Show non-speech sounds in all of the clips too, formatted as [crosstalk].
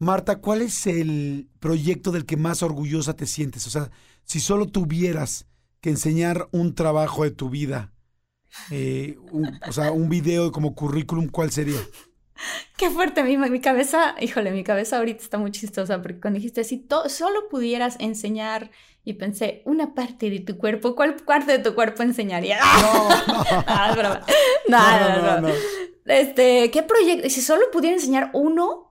Marta, ¿cuál es el proyecto del que más orgullosa te sientes? O sea, si solo tuvieras que enseñar un trabajo de tu vida, eh, o sea, un video como currículum, ¿cuál sería? Qué fuerte, mi, mi cabeza, híjole, mi cabeza ahorita está muy chistosa porque cuando dijiste, si solo pudieras enseñar, y pensé, una parte de tu cuerpo, ¿cuál parte de tu cuerpo enseñaría? No, no. [laughs] no, no, no, no, Este, ¿qué proyecto? Si solo pudiera enseñar uno,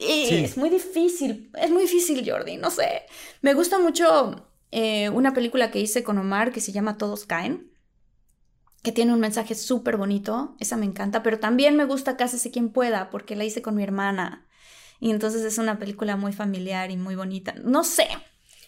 es muy difícil, es muy difícil, Jordi, no sé. Me gusta mucho eh, una película que hice con Omar que se llama Todos Caen, que tiene un mensaje súper bonito, esa me encanta, pero también me gusta Cásese quien pueda, porque la hice con mi hermana. Y entonces es una película muy familiar y muy bonita. No sé,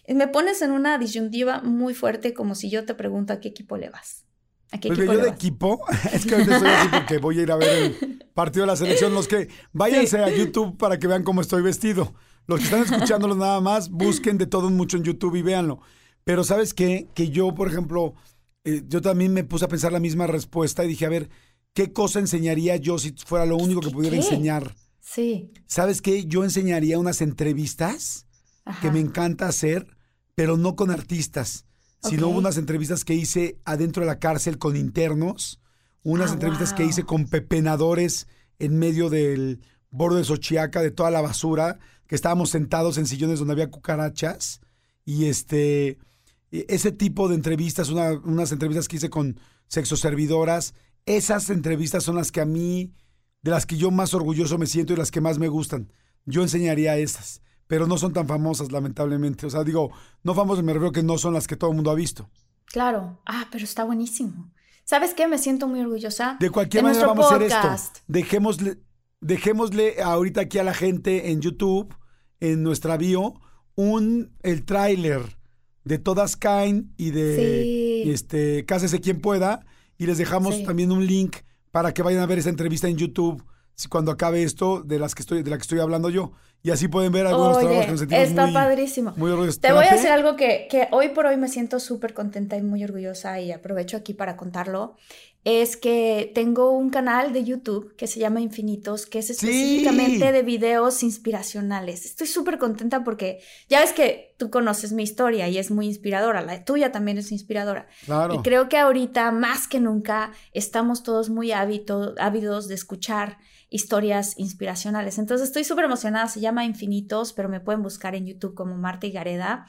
me pones en una disyuntiva muy fuerte como si yo te pregunto a qué equipo le vas. ¿A qué pues equipo yo de equipo, [laughs] es que ahorita estoy así porque voy a ir a ver el partido de la selección. Los que [laughs] váyanse a YouTube para que vean cómo estoy vestido. Los que están escuchándolo nada más, busquen de todo mucho en YouTube y véanlo. Pero ¿sabes qué? Que yo, por ejemplo, eh, yo también me puse a pensar la misma respuesta y dije, a ver, ¿qué cosa enseñaría yo si fuera lo único que pudiera enseñar? Sí. ¿Sabes qué? Yo enseñaría unas entrevistas que me encanta hacer, pero no con artistas sino unas entrevistas que hice adentro de la cárcel con internos, unas ah, entrevistas que hice con pepenadores en medio del borde de Xochiaca, de toda la basura, que estábamos sentados en sillones donde había cucarachas. Y este, e, ese tipo de entrevistas, unas entrevistas que hice con sexoservidoras, esas entrevistas son las que a mí, de las que yo más orgulloso me siento y las que más me gustan. Yo enseñaría esas pero no son tan famosas, lamentablemente. O sea, digo, no famosas me refiero que no son las que todo el mundo ha visto. Claro. Ah, pero está buenísimo. ¿Sabes qué? Me siento muy orgullosa. De cualquier manera vamos a hacer esto. Dejémosle, dejémosle ahorita aquí a la gente en YouTube, en nuestra bio, un el tráiler de Todas Caen y de este Cásese quien pueda. Y les dejamos también un link para que vayan a ver esa entrevista en YouTube cuando acabe esto de las que estoy, de la que estoy hablando yo. Y así pueden ver algunos trabajos que nos sentimos está padrísimo. Te voy a decir algo que, que hoy por hoy me siento súper contenta y muy orgullosa y aprovecho aquí para contarlo. Es que tengo un canal de YouTube que se llama Infinitos, que es específicamente de videos inspiracionales. Estoy súper contenta porque ya ves que tú conoces mi historia y es muy inspiradora. La tuya también es inspiradora. Claro. Y creo que ahorita, más que nunca, estamos todos muy ávidos de escuchar historias inspiracionales. Entonces estoy súper emocionada, se llama Infinitos, pero me pueden buscar en YouTube como Marta y Gareda.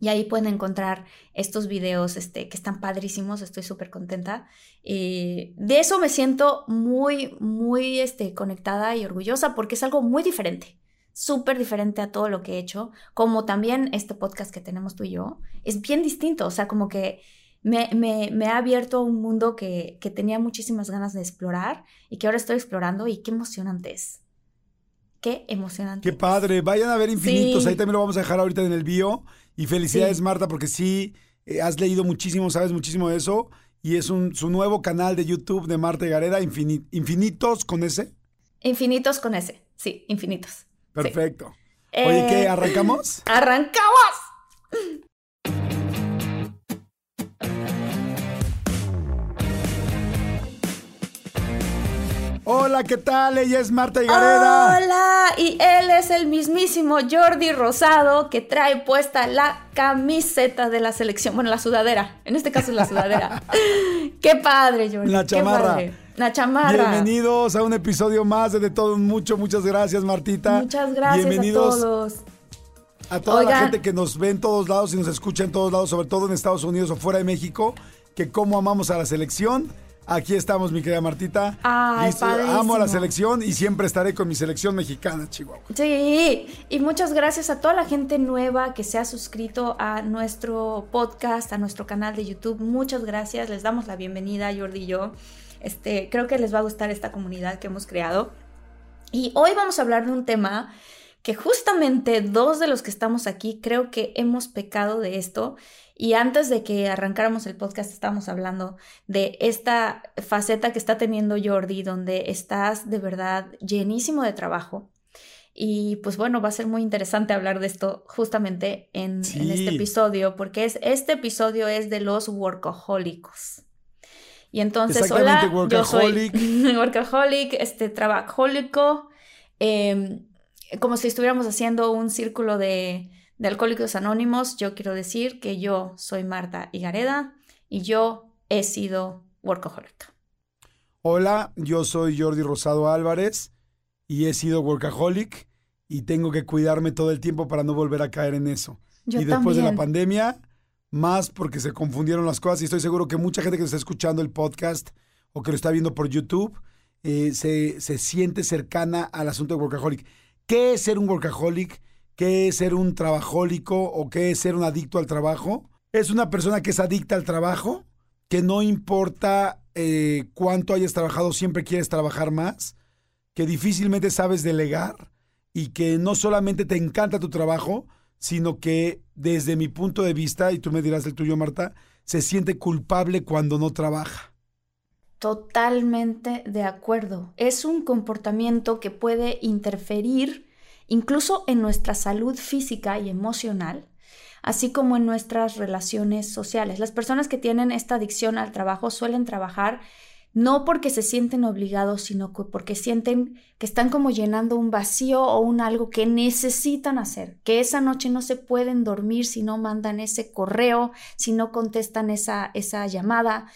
Y ahí pueden encontrar estos videos este, que están padrísimos, estoy súper contenta. de eso me siento muy, muy este, conectada y orgullosa porque es algo muy diferente, súper diferente a todo lo que he hecho, como también este podcast que tenemos tú y yo, es bien distinto, o sea, como que me, ha abierto a un mundo que, tenía muchísimas ganas de explorar y que ahora estoy explorando y qué emocionante es. Qué emocionante. Qué padre. Vayan a ver Infinitos. Ahí también lo vamos a dejar ahorita en el bio. Y felicidades, Marta, porque sí, eh, has leído muchísimo, sabes muchísimo de eso. Y es un, su nuevo canal de YouTube de Marta Gareda, Infinitos con ese. Infinitos con ese, sí, infinitos. Perfecto. Oye, ¿qué? Eh, ¿Arrancamos? [laughs] ¡Arrancamos! Hola, ¿qué tal? Ella es Marta Higareda. Hola, y él es el mismísimo Jordi Rosado que trae puesta la camiseta de la selección. Bueno, la sudadera. En este caso es la sudadera. [laughs] qué padre, Jordi. La chamarra. La chamarra. Bienvenidos a un episodio más de De Todo Mucho. Muchas gracias, Martita. Muchas gracias Bienvenidos a todos. A toda la gente que nos ve en todos lados y nos escucha en todos lados, sobre todo en Estados Unidos o fuera de México, que cómo amamos a la selección Aquí estamos, mi querida Martita. Ay, Amo a la selección y siempre estaré con mi selección mexicana, Chihuahua. Sí, y muchas gracias a toda la gente nueva que se ha suscrito a nuestro podcast, a nuestro canal de YouTube. Muchas gracias, les damos la bienvenida, Jordi y yo. Este, creo que les va a gustar esta comunidad que hemos creado. Y hoy vamos a hablar de un tema que justamente dos de los que estamos aquí creo que hemos pecado de esto y antes de que arrancáramos el podcast estábamos hablando de esta faceta que está teniendo Jordi, donde estás de verdad llenísimo de trabajo. Y pues bueno, va a ser muy interesante hablar de esto justamente en, este episodio, porque es, este episodio es de los workahólicos. Y entonces, hola, yo soy [laughs] workaholic, este trabajólico, em, como si estuviéramos haciendo un círculo de, de Alcohólicos Anónimos, yo quiero decir que yo soy Marta Higareda y yo he sido workaholic. Hola, yo soy Jordi Rosado Álvarez y he sido workaholic y tengo que cuidarme todo el tiempo para no volver a caer en eso. y después de la pandemia, más porque se confundieron las cosas y estoy seguro que mucha gente que está escuchando el podcast o que lo está viendo por YouTube eh, se, se siente cercana al asunto de workaholic. ¿Qué es ser un workaholic? Qué es ser un trabajólico o qué es ser un adicto al trabajo. Es una persona que es adicta al trabajo, que no importa eh, cuánto hayas trabajado, siempre quieres trabajar más, que difícilmente sabes delegar y que no solamente te encanta tu trabajo, sino que desde mi punto de vista, y tú me dirás el tuyo, Marta, se siente culpable cuando no trabaja. Totalmente de acuerdo. Es un comportamiento que puede interferir incluso en nuestra salud física y emocional, así como en nuestras relaciones sociales. Las personas que tienen esta adicción al trabajo suelen trabajar no porque se sienten obligados, sino porque sienten que están como llenando un vacío o un algo que necesitan hacer, que esa noche no se pueden dormir si no mandan ese correo, si no contestan esa, esa llamada,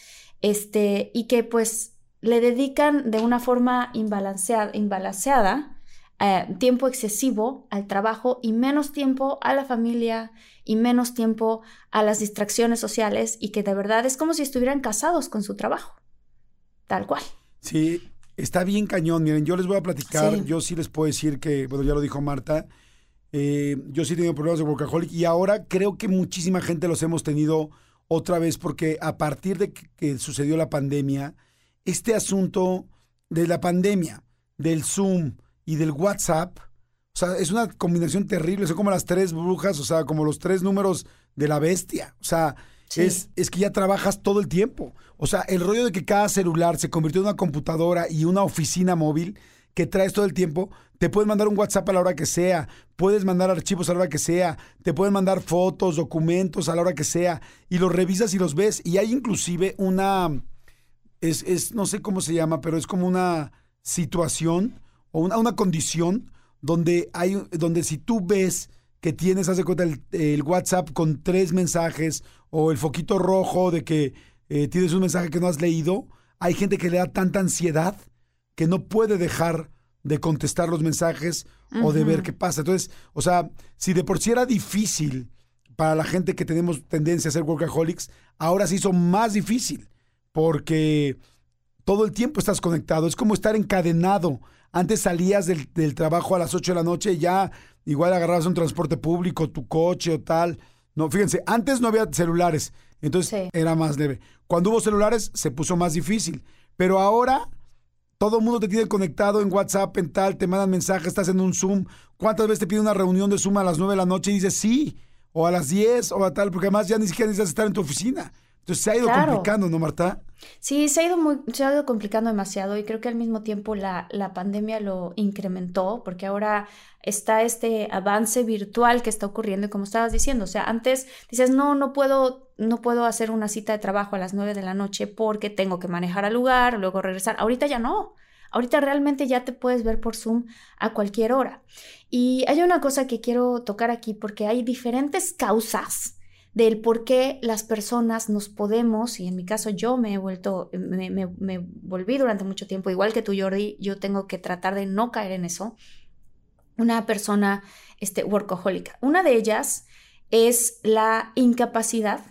este, y que pues le dedican de una forma imbalanceada, imbalanceada eh, tiempo excesivo al trabajo y menos tiempo a la familia y menos tiempo a las distracciones sociales y que de verdad es como si estuvieran casados con su trabajo. Tal cual. Sí, está bien cañón. Miren, yo les voy a platicar, yo sí les puedo decir que, bueno, ya lo dijo Marta, eh, yo sí he tenido problemas de workaholic y ahora creo que muchísima gente los hemos tenido otra vez porque a partir de que sucedió la pandemia, este asunto de la pandemia, del Zoom, y del WhatsApp. O sea, es una combinación terrible. Son como las tres brujas, o sea, como los tres números de la bestia. O sea, es, es que ya trabajas todo el tiempo. O sea, el rollo de que cada celular se convirtió en una computadora y una oficina móvil que traes todo el tiempo, te puedes mandar un WhatsApp a la hora que sea, puedes mandar archivos a la hora que sea, te pueden mandar fotos, documentos a la hora que sea, y los revisas y los ves. Y hay inclusive una, es, es no sé cómo se llama, pero es como una situación o una, una condición donde, hay, donde si tú ves que tienes, hace cuenta, el, WhatsApp con tres mensajes o el foquito rojo de que eh, tienes un mensaje que no has leído, hay gente que le da tanta ansiedad que no puede dejar de contestar los mensajes o de ver qué pasa. Entonces, o sea, si de por sí era difícil para la gente que tenemos tendencia a ser workaholics, ahora se hizo más difícil porque todo el tiempo estás conectado. Es como estar encadenado antes salías del, trabajo a las 8 de la noche y ya igual agarrabas un transporte público, tu coche o tal. No, fíjense, antes no había celulares, entonces era más leve. Cuando hubo celulares se puso más difícil, pero ahora todo el mundo te tiene conectado en WhatsApp, en tal, te mandan mensajes, estás en un Zoom. ¿Cuántas veces te pide una reunión de Zoom a las 9 de la noche y dices sí? O a las 10 o a tal, porque además ya ni siquiera necesitas estar en tu oficina. Entonces se ha ido complicando, ¿no, Marta? Sí, se ha ido muy, se ha ido complicando demasiado y creo que al mismo tiempo la, la pandemia lo incrementó porque ahora está este avance virtual que está ocurriendo y como estabas diciendo, o sea, antes dices, no, no puedo, no puedo hacer una cita de trabajo a las nueve de la noche porque tengo que manejar al lugar, luego regresar. Ahorita ya no. Ahorita realmente ya te puedes ver por Zoom a cualquier hora. Y hay una cosa que quiero tocar aquí porque hay diferentes causas del por qué las personas nos podemos, y en mi caso yo me he vuelto, me, me, volví durante mucho tiempo, igual que tú Jordi, yo tengo que tratar de no caer en eso, una persona este, workahólica. Una de ellas es la incapacidad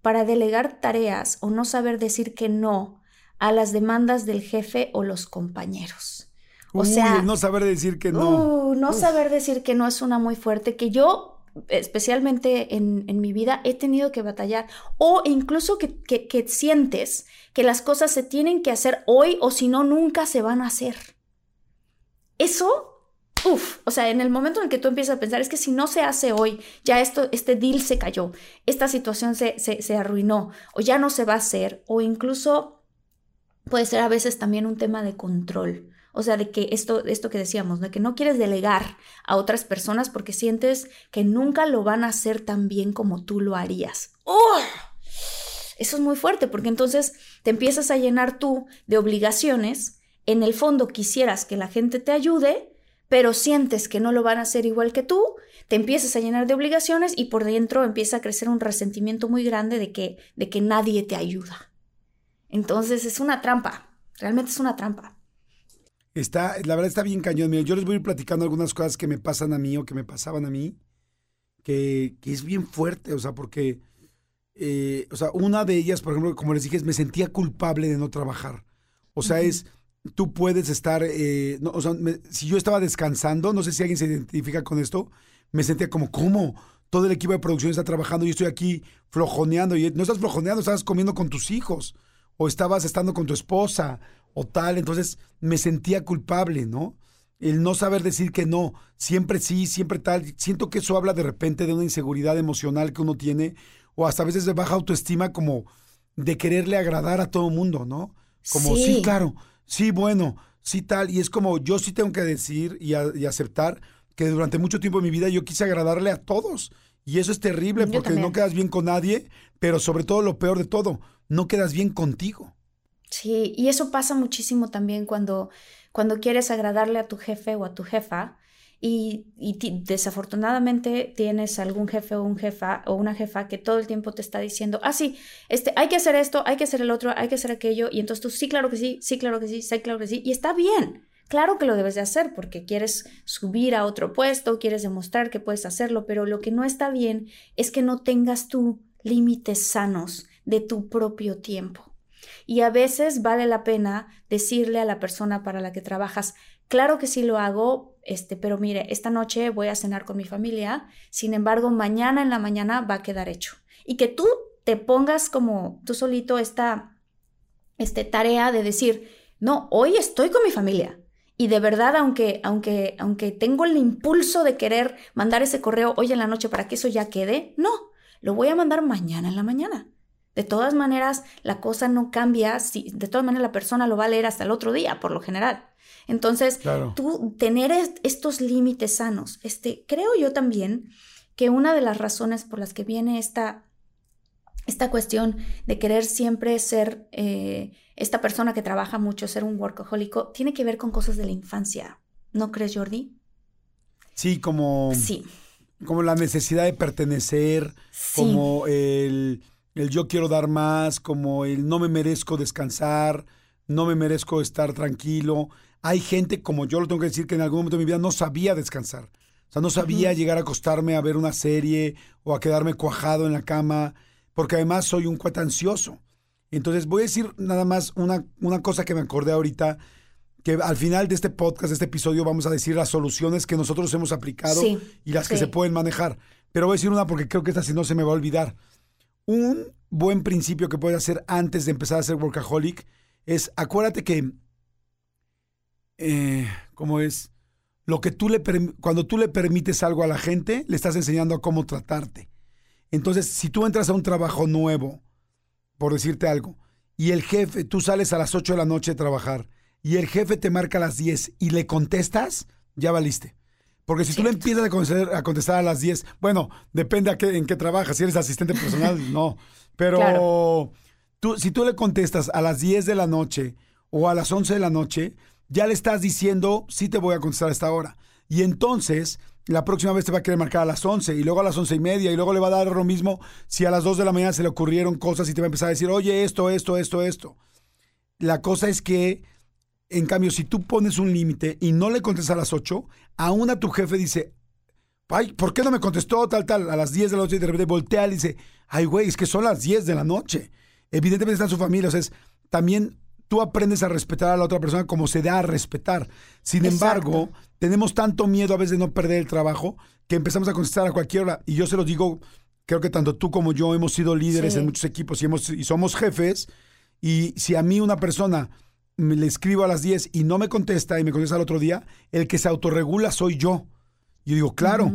para delegar tareas o no saber decir que no a las demandas del jefe o los compañeros. O sea, no saber decir que no. Uh, no saber decir que no es una muy fuerte que yo especialmente en, mi vida, he tenido que batallar o incluso que, que, sientes que las cosas se tienen que hacer hoy o si no, nunca se van a hacer. Eso, uff, o sea, en el momento en que tú empiezas a pensar, es que si no se hace hoy, ya esto, este deal se cayó, esta situación se, se, se arruinó o ya no se va a hacer o incluso puede ser a veces también un tema de control. O sea, de que esto, esto que decíamos, de que no quieres delegar a otras personas porque sientes que nunca lo van a hacer tan bien como tú lo harías. ¡Oh! Eso es muy fuerte porque entonces te empiezas a llenar tú de obligaciones. En el fondo quisieras que la gente te ayude, pero sientes que no lo van a hacer igual que tú, te empiezas a llenar de obligaciones y por dentro empieza a crecer un resentimiento muy grande de que, de que nadie te ayuda. Entonces es una trampa, realmente es una trampa. Está, la verdad está bien cañón. Mira, yo les voy a ir platicando algunas cosas que me pasan a mí o que me pasaban a mí, que, es bien fuerte, o sea, porque, eh, o sea, una de ellas, por ejemplo, como les dije, es me sentía culpable de no trabajar. O sea, es, tú puedes estar, eh, no, o sea, si yo estaba descansando, no sé si alguien se identifica con esto, me sentía como, ¿cómo? Todo el equipo de producción está trabajando y estoy aquí flojoneando. Y no estás flojoneando, estás comiendo con tus hijos o estabas estando con tu esposa o tal, entonces me sentía culpable, ¿no? El no saber decir que no, siempre sí, siempre tal. Siento que eso habla de repente de una inseguridad emocional que uno tiene o hasta a veces de baja autoestima como de quererle agradar a todo el mundo, ¿no? Como, sí. claro, sí, bueno, sí tal. Y es como, yo sí tengo que decir y, aceptar que durante mucho tiempo de mi vida yo quise agradarle a todos. Y eso es terrible porque no quedas bien con nadie, pero sobre todo lo peor de todo, no quedas bien contigo. Sí, y eso pasa muchísimo también cuando, cuando quieres agradarle a tu jefe o a tu jefa y, desafortunadamente tienes algún jefe o un jefa o una jefa que todo el tiempo te está diciendo, ah, sí, este, hay que hacer esto, hay que hacer el otro, hay que hacer aquello, y entonces tú sí, claro que sí, sí, claro que sí, sí, claro que sí, y está bien. Claro que lo debes de hacer porque quieres subir a otro puesto, quieres demostrar que puedes hacerlo, pero lo que no está bien es que no tengas tú límites sanos de tu propio tiempo. Y a veces vale la pena decirle a la persona para la que trabajas, claro que sí lo hago, este, pero mire, esta noche voy a cenar con mi familia, sin embargo, mañana en la mañana va a quedar hecho. Y que tú te pongas como tú solito esta este, tarea de decir, no, hoy estoy con mi familia. Y de verdad, aunque, aunque, aunque tengo el impulso de querer mandar ese correo hoy en la noche para que eso ya quede, no, lo voy a mandar mañana en la mañana. De todas maneras, la cosa no cambia, si, de todas maneras la persona lo va a leer hasta el otro día, por lo general. Entonces, tú tener estos límites sanos, este, creo yo también que una de las razones por las que viene esta, esta cuestión de querer siempre ser eh, esta persona que trabaja mucho, ser un workahólico, tiene que ver con cosas de la infancia. ¿No crees, Jordi? Sí, como... Sí. Como la necesidad de pertenecer, como el el yo quiero dar más, como el no me merezco descansar, no me merezco estar tranquilo. Hay gente, como yo lo tengo que decir, que en algún momento de mi vida no sabía descansar. O sea, no sabía llegar a acostarme a ver una serie o a quedarme cuajado en la cama, porque además soy un cuate ansioso. Entonces voy a decir nada más una, una cosa que me acordé ahorita, que al final de este podcast, de este episodio, vamos a decir las soluciones que nosotros hemos aplicado y las que se pueden manejar. Pero voy a decir una porque creo que esta si no se me va a olvidar. Un buen principio que puedes hacer antes de empezar a ser workaholic es acuérdate que, eh, ¿cómo es? Lo que tú le cuando tú le permites algo a la gente, le estás enseñando a cómo tratarte. Entonces, si tú entras a un trabajo nuevo, por decirte algo, y el jefe, tú sales a las 8 de la noche a trabajar, y el jefe te marca a las 10 y le contestas, ya valiste. Porque si tú le empiezas a contestar, a, las 10, bueno, depende a qué, en qué trabajas. Si eres asistente personal, [laughs] no. Pero tú, si tú le contestas a las 10 de la noche o a las 11 de la noche, ya le estás diciendo, sí te voy a contestar a esta hora. Y entonces la próxima vez te va a querer marcar a las 11 y luego a las once y media y luego le va a dar lo mismo si a las 2 de la mañana se le ocurrieron cosas y te va a empezar a decir, oye, esto, esto, esto, esto. La cosa es que, en cambio, si tú pones un límite y no le contestas a las 8, aún a tu jefe dice, ay, ¿por qué no me contestó tal, tal? A las 10 de la noche y de repente voltea y dice, ay, güey, es que son las 10 de la noche. Evidentemente está en su familia, o sea, es, también tú aprendes a respetar a la otra persona como se da a respetar. Sin embargo, tenemos tanto miedo a veces de no perder el trabajo que empezamos a contestar a cualquier hora. Y yo se los digo, creo que tanto tú como yo hemos sido líderes en muchos equipos y, hemos, y somos jefes. Y si a mí una persona me le escribo a las 10 y no me contesta y me contesta al otro día, el que se autorregula soy yo. Y yo digo, claro.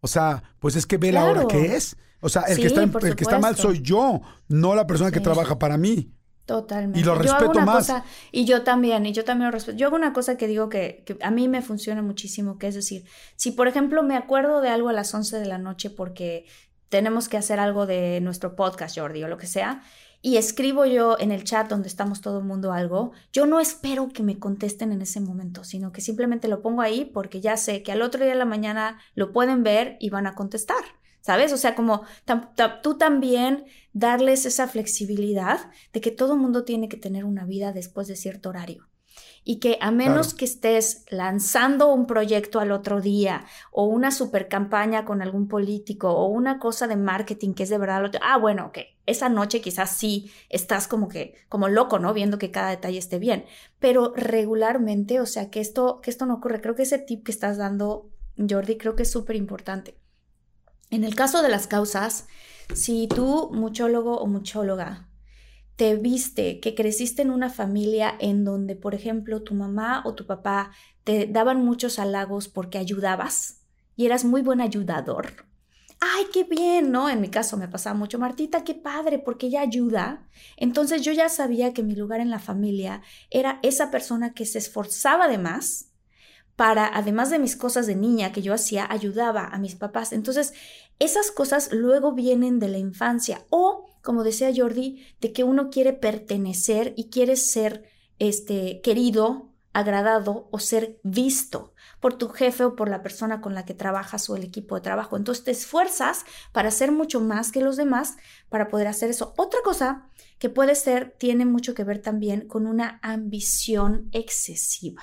O sea, pues es que ve la hora que es. O sea, el, que, está, el que está mal soy yo, no la persona que trabaja para mí. Totalmente. Y lo respeto más. y yo también, y yo también lo respeto. Yo hago una cosa que digo que, que, a mí me funciona muchísimo, que es decir, si por ejemplo me acuerdo de algo a las 11 de la noche porque tenemos que hacer algo de nuestro podcast, Jordi, o lo que sea, y escribo yo en el chat donde estamos todo el mundo algo, yo no espero que me contesten en ese momento, sino que simplemente lo pongo ahí porque ya sé que al otro día de la mañana lo pueden ver y van a contestar. ¿sabes? O sea, como tú también darles esa flexibilidad de que todo mundo tiene que tener una vida después de cierto horario. Y que a menos que estés lanzando un proyecto al otro día o una super campaña con algún político o una cosa de marketing que es de verdad, ah, bueno, ok, esa noche quizás sí estás como que, como loco, ¿no? Viendo que cada detalle esté bien, pero regularmente, o sea, que esto, que esto no ocurre. Creo que ese tip que estás dando, Jordi, creo que es súper importante. En el caso de las causas, si tú, muchólogo o muchóloga, te viste que creciste en una familia en donde, por ejemplo, tu mamá o tu papá te daban muchos halagos porque ayudabas y eras muy buen ayudador. Ay, qué bien, ¿no? En mi caso me pasaba mucho, Martita, qué padre, porque ella ayuda. Entonces yo ya sabía que mi lugar en la familia era esa persona que se esforzaba de más para, además de mis cosas de niña que yo hacía, ayudaba a mis papás. Entonces, esas cosas luego vienen de la infancia o, como decía Jordi, de que uno quiere pertenecer y quiere ser este, querido, agradado o ser visto por tu jefe o por la persona con la que trabajas o el equipo de trabajo. Entonces te esfuerzas para ser mucho más que los demás para poder hacer eso. Otra cosa que puede ser, tiene mucho que ver también con una ambición excesiva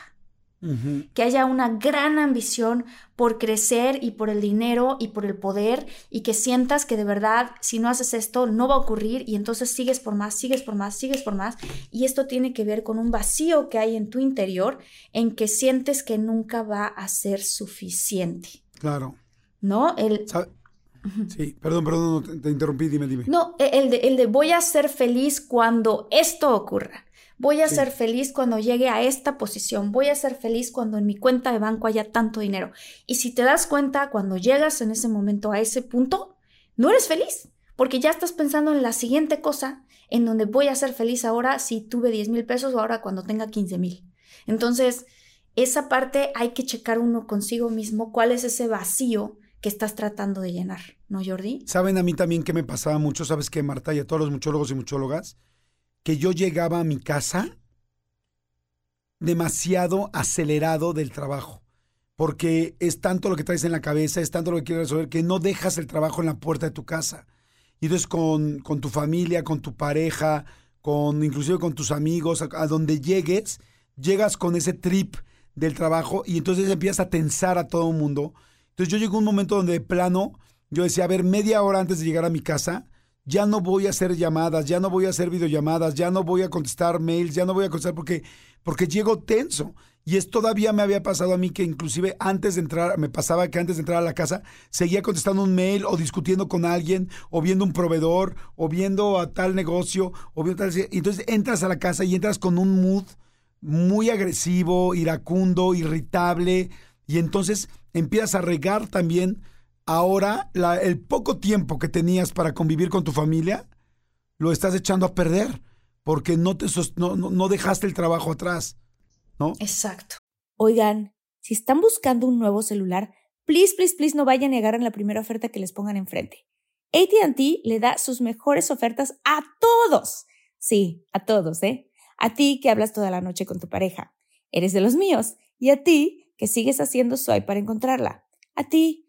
que haya una gran ambición por crecer y por el dinero y por el poder y que sientas que de verdad si no haces esto no va a ocurrir y entonces sigues por más, sigues por más, sigues por más y esto tiene que ver con un vacío que hay en tu interior en que sientes que nunca va a ser suficiente. Claro. ¿No? El... Sí, perdón, perdón, te interrumpí, dime, dime. No, e, el de, el de voy a ser feliz cuando esto ocurra. Voy a ser feliz cuando llegue a esta posición. Voy a ser feliz cuando en mi cuenta de banco haya tanto dinero. Y si te das cuenta, cuando llegas en ese momento a ese punto, no eres feliz, porque ya estás pensando en la siguiente cosa, en donde voy a ser feliz ahora si tuve 10 mil pesos o ahora cuando tenga 15 mil. Entonces, esa parte hay que checar uno consigo mismo cuál es ese vacío que estás tratando de llenar, ¿no, Jordi? Saben a mí también que me pasaba mucho, ¿sabes qué, Marta? Y a todos los muchólogos y muchólogas, que yo llegaba a mi casa demasiado acelerado del trabajo. Porque es tanto lo que traes en la cabeza, es tanto lo que quieres resolver, que no dejas el trabajo en la puerta de tu casa. Y entonces con, con tu familia, con tu pareja, con inclusive con tus amigos, a, donde llegues, llegas con ese trip del trabajo y entonces empiezas a tensar a todo el mundo. Entonces yo llegué a un momento donde de plano yo decía, a ver, media hora antes de llegar a mi casa, ya no voy a hacer llamadas, ya no voy a hacer videollamadas, ya no voy a contestar mails, ya no voy a contestar porque, porque llego tenso. Y es todavía me había pasado a mí que inclusive antes de entrar, me pasaba que antes de entrar a la casa, seguía contestando un mail o discutiendo con alguien, o viendo un proveedor, o viendo a tal negocio, o viendo tal... Entonces entras a la casa y entras con un mood muy agresivo, iracundo, irritable, y entonces empiezas a regar también ahora el poco tiempo que tenías para convivir con tu familia, lo estás echando a perder porque no, te no, no dejaste el trabajo atrás, ¿no? Exacto. Oigan, si están buscando un nuevo celular, please, please, please no vayan a negar en la primera oferta que les pongan enfrente. ATT le da sus mejores ofertas a todos. Sí, a todos, ¿eh? A ti que hablas toda la noche con tu pareja. Eres de los míos. Y a ti que sigues haciendo swipe para encontrarla. A ti,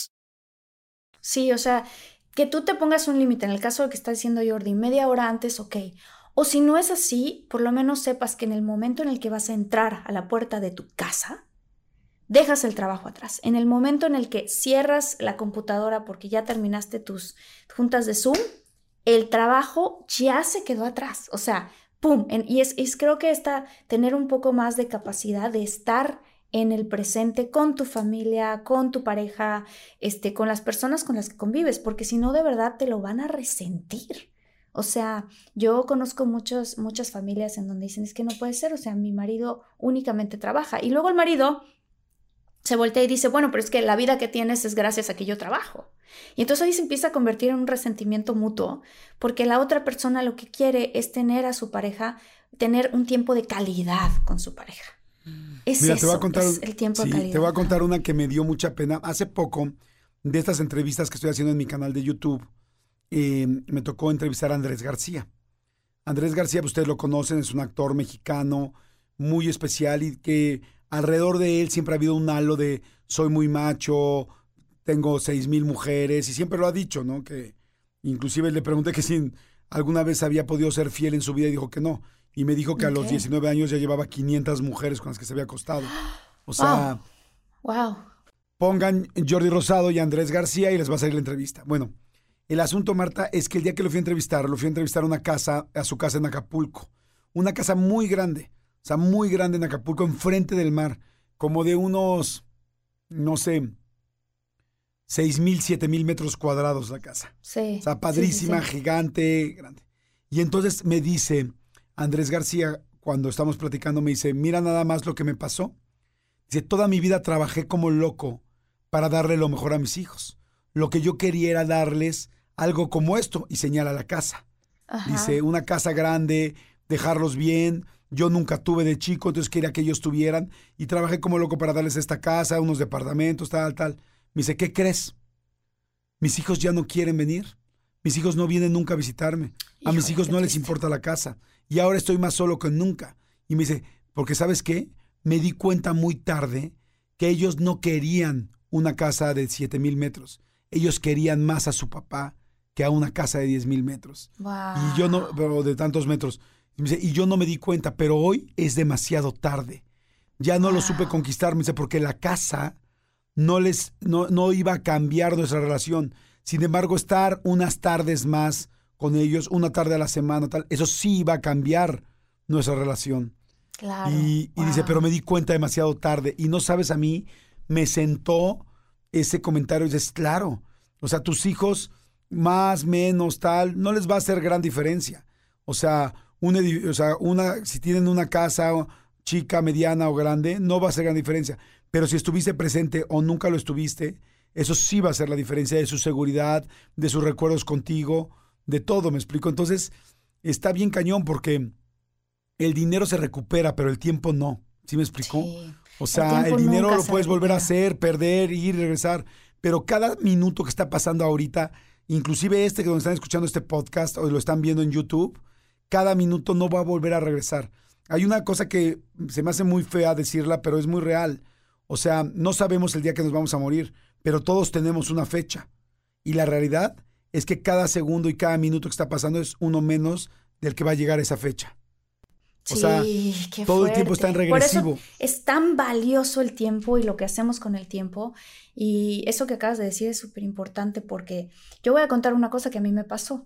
Sí, o sea, que tú te pongas un límite, en el caso de que está diciendo Jordi, media hora antes, ok. O si no es así, por lo menos sepas que en el momento en el que vas a entrar a la puerta de tu casa, dejas el trabajo atrás. En el momento en el que cierras la computadora porque ya terminaste tus juntas de Zoom, el trabajo ya se quedó atrás. O sea, ¡pum! y es, es creo que está tener un poco más de capacidad de estar en el presente con tu familia, con tu pareja, este, con las personas con las que convives, porque si no de verdad te lo van a resentir. O sea, yo conozco muchos, muchas familias en donde dicen es que no puede ser, o sea, mi marido únicamente trabaja y luego el marido se voltea y dice, bueno, pero es que la vida que tienes es gracias a que yo trabajo. Y entonces ahí se empieza a convertir en un resentimiento mutuo, porque la otra persona lo que quiere es tener a su pareja, tener un tiempo de calidad con su pareja. Es Mira, te voy a contar, el tiempo Te voy a contar una que me dio mucha pena. Hace poco, de estas entrevistas que estoy haciendo en mi canal de YouTube, eh, me tocó entrevistar a Andrés García. Andrés García, ustedes lo conocen, es un actor mexicano muy especial y que alrededor de él siempre ha habido un halo de soy muy macho, tengo seis mil mujeres y siempre lo ha dicho, ¿no? Que inclusive le pregunté que si alguna vez había podido ser fiel en su vida y dijo que no y me dijo que a los 19 años ya llevaba 500 mujeres con las que se había acostado. [gasps] O sea, wow. Pongan Jordi Rosado y Andrés García y les va a salir la entrevista. Bueno, el asunto, Marta, es que el día que lo fui a entrevistar, lo fui a entrevistar a una casa, a su casa en Acapulco. Una casa muy grande, o sea, muy grande en Acapulco, enfrente del mar, como de unos, no sé, seis mil, siete mil metros cuadrados la casa. Sí. O sea, padrísima, gigante, grande. Y entonces me dice, Andrés García, cuando estamos platicando, me dice, mira nada más lo que me pasó. Dice, toda mi vida trabajé como loco para darle lo mejor a mis hijos. Lo que yo quería era darles algo como esto, y señala la casa. Dice, una casa grande, dejarlos bien. Yo nunca tuve de chico, entonces quería que ellos tuvieran. Y trabajé como loco para darles esta casa, unos departamentos, tal, tal. Me dice, ¿qué crees? Mis hijos ya no quieren venir. Mis hijos no vienen nunca a visitarme. A mis hijos no les importa la casa y ahora estoy más solo que nunca. Y me dice, porque sabes qué, me di cuenta muy tarde que ellos no querían una casa de 7 mil metros. Ellos querían más a su papá que a una casa de 10 mil metros. Y yo no, pero de tantos metros. Y, me dice, y yo no me di cuenta, pero hoy es demasiado tarde. Ya no lo supe conquistar, me dice, porque la casa no les, no, no iba a cambiar nuestra relación. Sin embargo, estar unas tardes más con ellos una tarde a la semana, tal, eso sí iba a cambiar nuestra relación. Claro. Y, dice, pero me di cuenta demasiado tarde. Y no sabes, a mí me sentó ese comentario y dices, claro, o sea, tus hijos, más, menos, tal, no les va a hacer gran diferencia. O sea, una, o sea, una, si tienen una casa chica, mediana o grande, no va a hacer gran diferencia. Pero si estuviste presente o nunca lo estuviste, eso sí va a hacer la diferencia de su seguridad, de sus recuerdos contigo, de todo, me explico. Entonces, está bien cañón porque el dinero se recupera, pero el tiempo no. ¿Sí me explicó? O sea, el, dinero lo puedes volver a hacer, perder, ir regresar, pero cada minuto que está pasando ahorita, inclusive este que donde están escuchando este podcast o lo están viendo en YouTube, cada minuto no va a volver a regresar. Hay una cosa que se me hace muy fea decirla, pero es muy real. O sea, no sabemos el día que nos vamos a morir, pero todos tenemos una fecha. Y la realidad es que cada segundo y cada minuto que está pasando es uno menos del que va a llegar a esa fecha. O sea, todo el tiempo está en regresivo. Por eso es tan valioso el tiempo y lo que hacemos con el tiempo. Y eso que acabas de decir es súper importante porque yo voy a contar una cosa que a mí me pasó.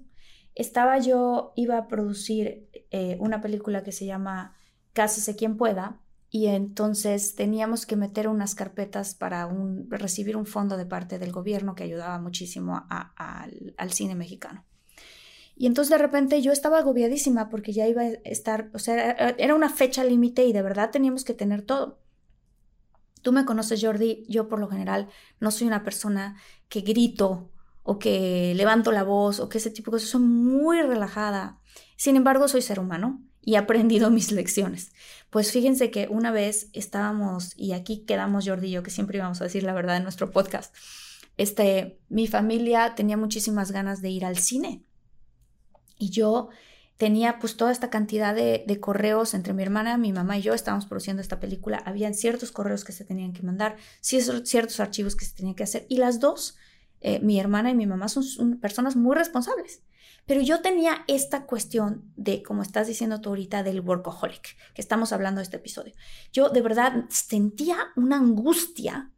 estaba yo, iba a producir eh, una película que se llama Cásese quien pueda, y entonces teníamos que meter unas carpetas para recibir un fondo de parte del gobierno que ayudaba muchísimo al, cine mexicano. Y entonces de repente yo estaba agobiadísima porque ya iba a estar, o sea, era una fecha límite y de verdad teníamos que tener todo. Tú me conoces, Jordi, yo por lo general no soy una persona que grito o que levanto la voz o que ese tipo de cosas, soy muy relajada. Sin embargo, soy ser humano y he aprendido [laughs] mis lecciones. Pues fíjense que una vez estábamos, y aquí quedamos Jordi y yo, que siempre íbamos a decir la verdad en nuestro podcast, este, mi familia tenía muchísimas ganas de ir al cine. Y yo tenía pues toda esta cantidad de, correos entre mi hermana, mi mamá y yo estábamos produciendo esta película. Habían ciertos correos que se tenían que mandar, ciertos archivos que se tenían que hacer. Y las dos, eh, mi hermana y mi mamá son personas muy responsables. Pero yo tenía esta cuestión de, como estás diciendo tú ahorita, del workaholic, que estamos hablando de este episodio. Yo de verdad sentía una angustia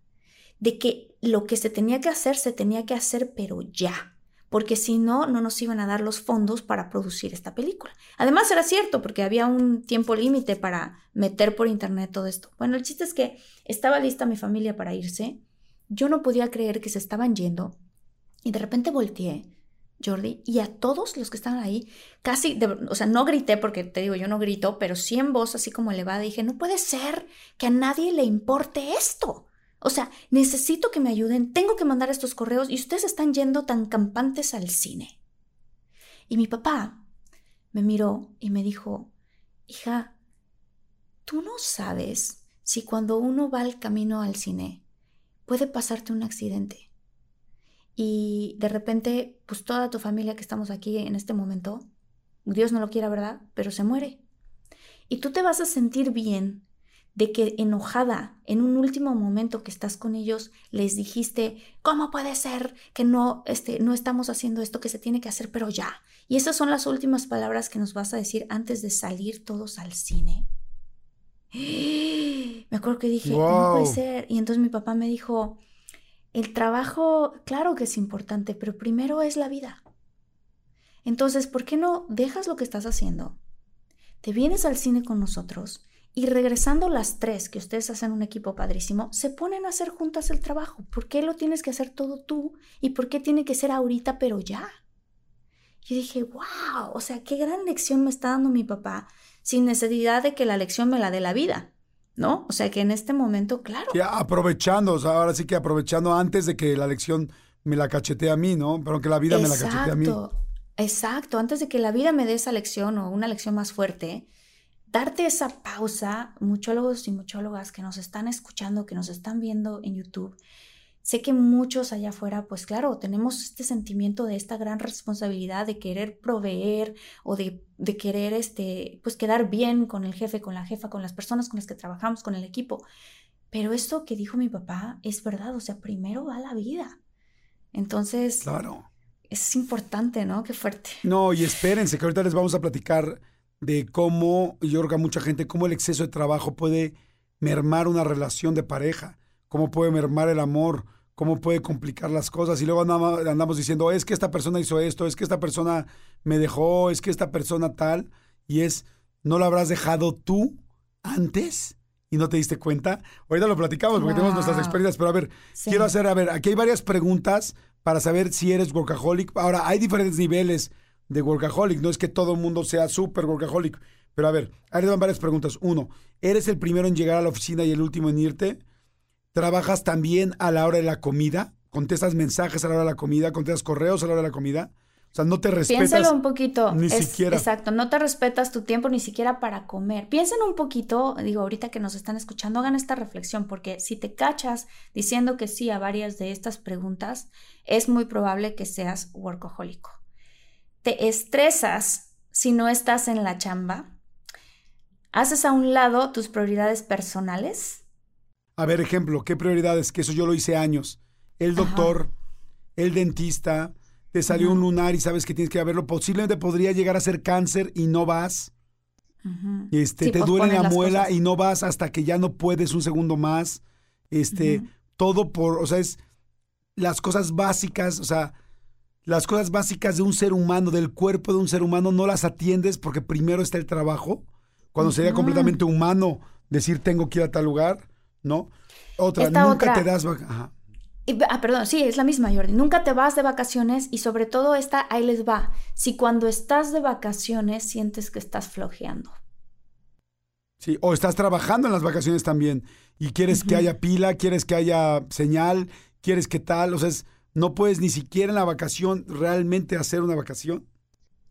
de que lo que se tenía que hacer, se tenía que hacer, pero ya. Porque si no, no nos iban a dar los fondos para producir esta película. Además, era cierto, porque había un tiempo límite para meter por internet todo esto. Bueno, el chiste es que estaba lista mi familia para irse. Yo no podía creer que se estaban yendo. Y de repente volteé Jordi, y a todos los que estaban ahí, casi, o sea, no grité porque te digo, yo no grito, pero sí en voz así como elevada, dije, no puede ser que a nadie le importe esto. O sea, necesito que me ayuden, tengo que mandar estos correos y ustedes están yendo tan campantes al cine. Y mi papá me miró y me dijo, hija, tú no sabes si cuando uno va al camino al cine puede pasarte un accidente y de repente, pues toda tu familia que estamos aquí en este momento, Dios no lo quiera, ¿verdad? Pero se muere. Y tú te vas a sentir bien de que enojada en un último momento que estás con ellos les dijiste, ¿cómo puede ser que no, este, no estamos haciendo esto que se tiene que hacer, pero ya? Y esas son las últimas palabras que nos vas a decir antes de salir todos al cine. Me acuerdo que dije, no puede ser. Y entonces mi papá me dijo, el trabajo, claro que es importante, pero primero es la vida. Entonces, ¿por qué no dejas lo que estás haciendo? Te vienes al cine con nosotros y regresando las tres, que ustedes hacen un equipo padrísimo, se ponen a hacer juntas el trabajo. ¿Por qué lo tienes que hacer todo tú? ¿Y por qué tiene que ser ahorita, pero ya? Yo dije, wow, o sea, qué gran lección me está dando mi papá sin necesidad de que la lección me la dé la vida. ¿No? O sea que en este momento, claro. aprovechando, o sea, ahora sí que aprovechando antes de que la lección me la cachete a mí, ¿no? Pero que la vida me la cachete a mí. Exacto, antes de que la vida me dé esa lección o una lección más fuerte, darte esa pausa, muchólogos y muchólogas que nos están escuchando, que nos están viendo en YouTube, Sé que muchos allá afuera, pues claro, tenemos este sentimiento de esta gran responsabilidad de querer proveer o de, de, querer, este, pues quedar bien con el jefe, con la jefa, con las personas con las que trabajamos, con el equipo. Pero esto que dijo mi papá es verdad, o sea, primero va la vida. Entonces, claro. es importante, ¿no? Qué fuerte. No, y espérense, que ahorita les vamos a platicar de cómo, y yo creo que a mucha gente, cómo el exceso de trabajo puede mermar una relación de pareja, cómo puede mermar el amor, cómo puede complicar las cosas. Y luego andamos, diciendo, es que esta persona hizo esto, es que esta persona me dejó, es que esta persona tal. Y es, ¿no lo habrás dejado tú antes? y no te diste cuenta. Ahorita lo platicamos porque tenemos nuestras experiencias, pero a ver, quiero hacer, a ver, aquí hay varias preguntas para saber si eres workaholic. Ahora, hay diferentes niveles de workaholic, no es que todo el mundo sea súper workaholic, pero a ver, ahí van varias preguntas. Uno, ¿eres el primero en llegar a la oficina y el último en irte? ¿Trabajas también a la hora de la comida? ¿Contestas mensajes a la hora de la comida? ¿Contestas correos a la hora de la comida? O sea, no te respetas. Piénsalo un poquito. Ni siquiera. Exacto, no te respetas tu tiempo ni siquiera para comer. Piensen un poquito, digo, ahorita que nos están escuchando, hagan esta reflexión, porque si te cachas diciendo que sí a varias de estas preguntas, es muy probable que seas workahólico. Te estresas si no estás en la chamba. Haces a un lado tus prioridades personales a ver, ejemplo, ¿qué prioridades? Que eso yo lo hice años. El doctor, el dentista, te salió un lunar y sabes que tienes que verlo. Posiblemente podría llegar a ser cáncer y no vas. Este, te duele la muela y no vas hasta que ya no puedes un segundo más. Este, todo por, o sea, es las cosas básicas, o sea, las cosas básicas de un ser humano, del cuerpo de un ser humano, no las atiendes porque primero está el trabajo, cuando sería completamente humano decir tengo que ir a tal lugar, ¿no? Otra, nunca te das... Ajá. ah, perdón, sí, es la misma, Jordi. Nunca te vas de vacaciones y sobre todo esta, ahí les va. Si cuando estás de vacaciones sientes que estás flojeando. Sí, o estás trabajando en las vacaciones también y quieres que haya pila, quieres que haya señal, quieres que tal, o sea, no puedes ni siquiera en la vacación realmente hacer una vacación.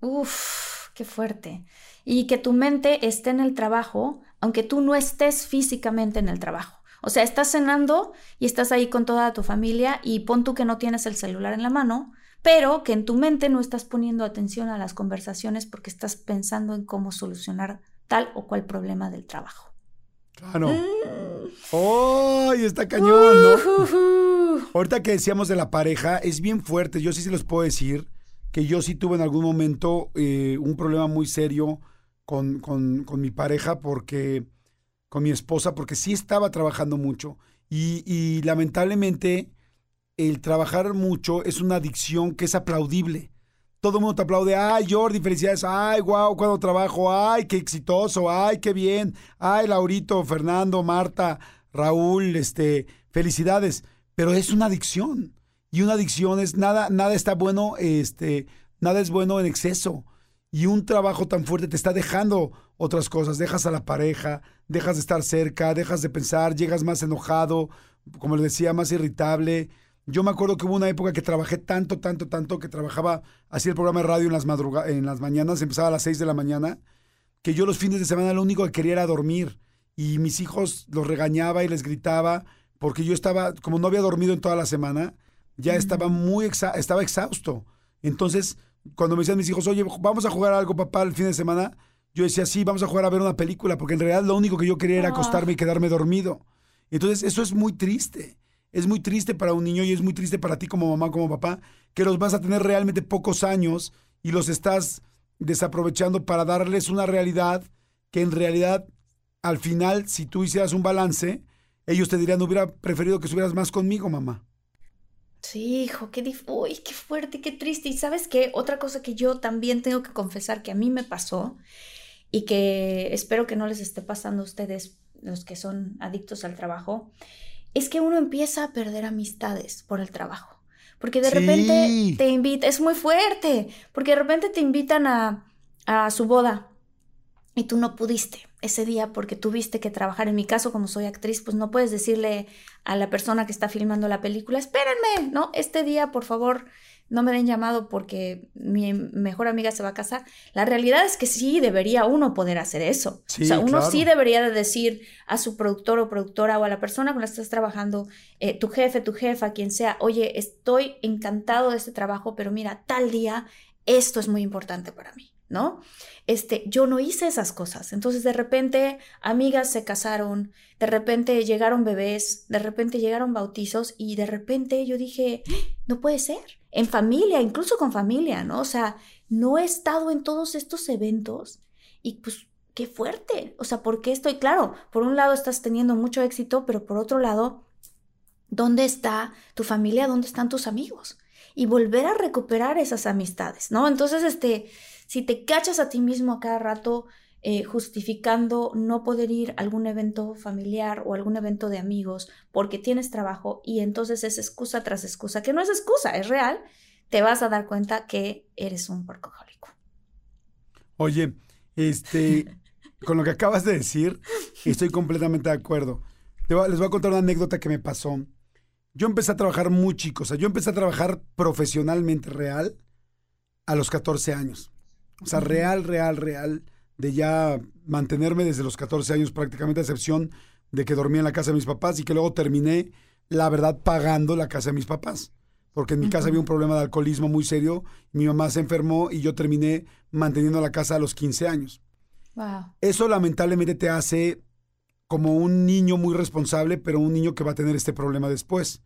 Uf, qué fuerte. Y que tu mente esté en el trabajo, aunque tú no estés físicamente en el trabajo. O sea, estás cenando y estás ahí con toda tu familia y pon tú que no tienes el celular en la mano, pero que en tu mente no estás poniendo atención a las conversaciones porque estás pensando en cómo solucionar tal o cual problema del trabajo. Claro. ¡Ay, está cañón, ¿no? Ahorita que decíamos de la pareja, es bien fuerte. Yo sí se los puedo decir que yo sí tuve en algún momento eh, un problema muy serio con, con, con, mi pareja, porque con mi esposa, porque sí estaba trabajando mucho. Y, lamentablemente, el trabajar mucho es una adicción que es aplaudible todo el mundo te aplaude, ay Jordi, felicidades, ay, wow, cuando trabajo, ay, qué exitoso, ay, qué bien, ay, Laurito, Fernando, Marta, Raúl, este, felicidades, pero es una adicción. Y una adicción es nada, nada está bueno, este, nada es bueno en exceso. Y un trabajo tan fuerte te está dejando otras cosas, dejas a la pareja, dejas de estar cerca, dejas de pensar, llegas más enojado, como les decía, más irritable. Yo me acuerdo que hubo una época que trabajé tanto, tanto, tanto, que trabajaba, hacía el programa de radio en las, madruga en las mañanas, empezaba a las 6 de la mañana, que yo los fines de semana lo único que quería era dormir. Y mis hijos los regañaba y les gritaba, porque yo estaba, como no había dormido en toda la semana, ya estaba muy estaba exhausto. Entonces, cuando me decían mis hijos, oye, vamos a jugar algo, papá, el fin de semana, yo decía, sí, vamos a jugar a ver una película, porque en realidad lo único que yo quería era acostarme y quedarme dormido. Entonces, eso es muy triste es muy triste para un niño y es muy triste para ti como mamá, como papá, que los vas a tener realmente pocos años y los estás desaprovechando para darles una realidad que en realidad al final, si tú hicieras un balance, ellos te dirían, hubiera preferido que estuvieras más conmigo, mamá. Sí, hijo, qué, Uy, qué fuerte, qué triste. Y sabes qué, otra cosa que yo también tengo que confesar que a mí me pasó y que espero que no les esté pasando a ustedes, los que son adictos al trabajo, es que uno empieza a perder amistades por el trabajo. Porque de repente te invita, es muy fuerte, porque de repente te invitan a, a su boda y tú no pudiste ese día porque tuviste que trabajar. En mi caso, como soy actriz, pues no puedes decirle a la persona que está filmando la película, espérenme, ¿no? Este día, por favor, no me den llamado porque mi mejor amiga se va a casar. La realidad es que sí debería uno poder hacer eso. o sea, uno sí debería de decir a su productor o productora o a la persona con la que estás trabajando, eh, tu jefe, tu jefa, quien sea, oye, estoy encantado de este trabajo, pero mira, tal día esto es muy importante para mí. ¿no? Este, yo no hice esas cosas. Entonces, de repente, amigas se casaron, de repente llegaron bebés, de repente llegaron bautizos y de repente yo dije, no puede ser. En familia, incluso con familia, ¿no? O sea, no he estado en todos estos eventos y pues qué fuerte. O sea, porque estoy, claro, por un lado estás teniendo mucho éxito, pero por otro lado, ¿dónde está tu familia? ¿Dónde están tus amigos? Y volver a recuperar esas amistades, ¿no? Entonces, este, si te cachas a ti mismo a cada rato eh, justificando no poder ir a algún evento familiar o algún evento de amigos porque tienes trabajo y entonces es excusa tras excusa, que no es excusa, es real, te vas a dar cuenta que eres un porcojólico. Oye, este, [laughs] con lo que acabas de decir, estoy completamente de acuerdo. les voy a contar una anécdota que me pasó. Yo empecé a trabajar muy chico, o sea, yo empecé a trabajar profesionalmente real a los 14 años. O sea, real, real, real, de ya mantenerme desde los 14 años prácticamente, a excepción de que dormía en la casa de mis papás y que luego terminé, la verdad, pagando la casa de mis papás. Porque en mi casa había un problema de alcoholismo muy serio, mi mamá se enfermó y yo terminé manteniendo la casa a los 15 años. Wow. Eso lamentablemente te hace como un niño muy responsable, pero un niño que va a tener este problema después.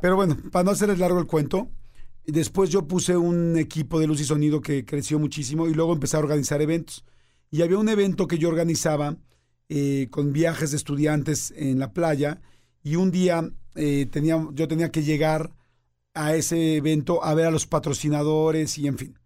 Pero bueno, para no hacerles largo el cuento, Después yo puse un equipo de luz y sonido que creció muchísimo y luego empecé a organizar eventos. Y había un evento que yo organizaba eh, con viajes de estudiantes en la playa y un día eh, tenía, yo tenía que llegar a ese evento a ver a los patrocinadores y en fin.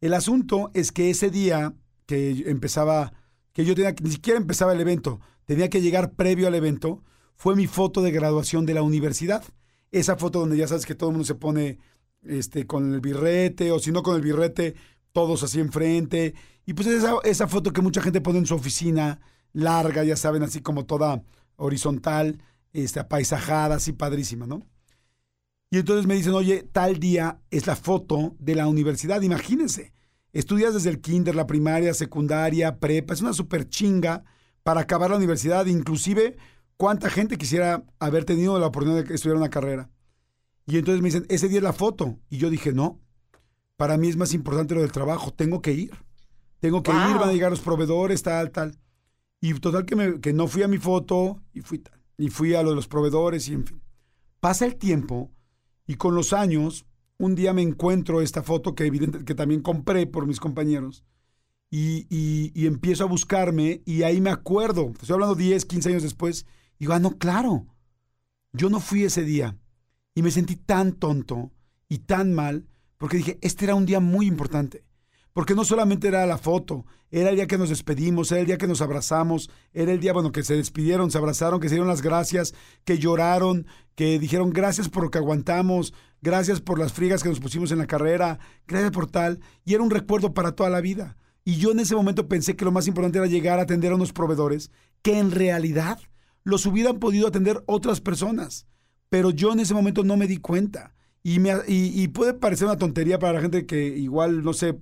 El asunto es que ese día que empezaba, que yo tenía, ni siquiera empezaba el evento, tenía que llegar previo al evento, fue mi foto de graduación de la universidad. Esa foto donde ya sabes que todo el mundo se pone este, con el birrete, o si no con el birrete, todos así enfrente. Y pues esa, esa foto que mucha gente pone en su oficina, larga, ya saben, así como toda horizontal, este, apaisajada, así padrísima, ¿no? Y entonces me dicen, oye, tal día es la foto de la universidad, imagínense. Estudias desde el kinder, la primaria, secundaria, prepa, es una super chinga para acabar la universidad, inclusive cuánta gente quisiera haber tenido la oportunidad de estudiar una carrera. Y entonces me dicen, ese día es la foto. Y yo dije, no, para mí es más importante lo del trabajo, tengo que ir. Tengo que ir, van a llegar los proveedores, tal, tal. Y total que, me, que no fui a mi foto y fui, y fui a lo de los proveedores y en fin. Pasa el tiempo y con los años, un día me encuentro esta foto que, evidente, que también compré por mis compañeros y, y, empiezo a buscarme y ahí me acuerdo, estoy hablando 10, 15 años después, y digo, ah, no, claro, yo no fui ese día y me sentí tan tonto y tan mal porque dije, este era un día muy importante. Porque no solamente era la foto, era el día que nos despedimos, era el día que nos abrazamos, era el día, bueno, que se despidieron, se abrazaron, que se dieron las gracias, que lloraron, que dijeron gracias por lo que aguantamos, gracias por las frigas que nos pusimos en la carrera, gracias por tal. Y era un recuerdo para toda la vida. Y yo en ese momento pensé que lo más importante era llegar a atender a unos proveedores que en realidad los hubieran podido atender otras personas. Pero yo en ese momento no me di cuenta. Y, me, y, puede parecer una tontería para la gente que igual, no sé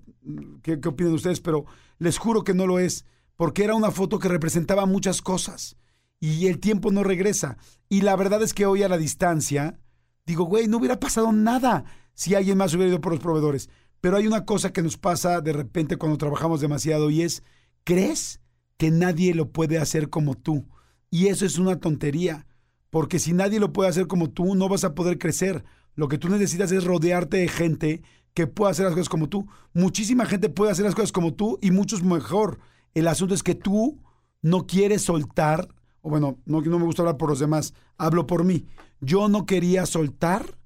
qué, qué opinan ustedes, pero les juro que no lo es, porque era una foto que representaba muchas cosas y el tiempo no regresa. Y la verdad es que hoy a la distancia, digo, güey, no hubiera pasado nada si alguien más hubiera ido por los proveedores. Pero hay una cosa que nos pasa de repente cuando trabajamos demasiado y es, ¿crees que nadie lo puede hacer como tú? Y eso es una tontería, porque si nadie lo puede hacer como tú, no vas a poder crecer. Lo que tú necesitas es rodearte de gente que pueda hacer las cosas como tú. Muchísima gente puede hacer las cosas como tú y muchos mejor. El asunto es que tú no quieres soltar, o bueno, no, no me gusta hablar por los demás, hablo por mí. Yo no quería soltar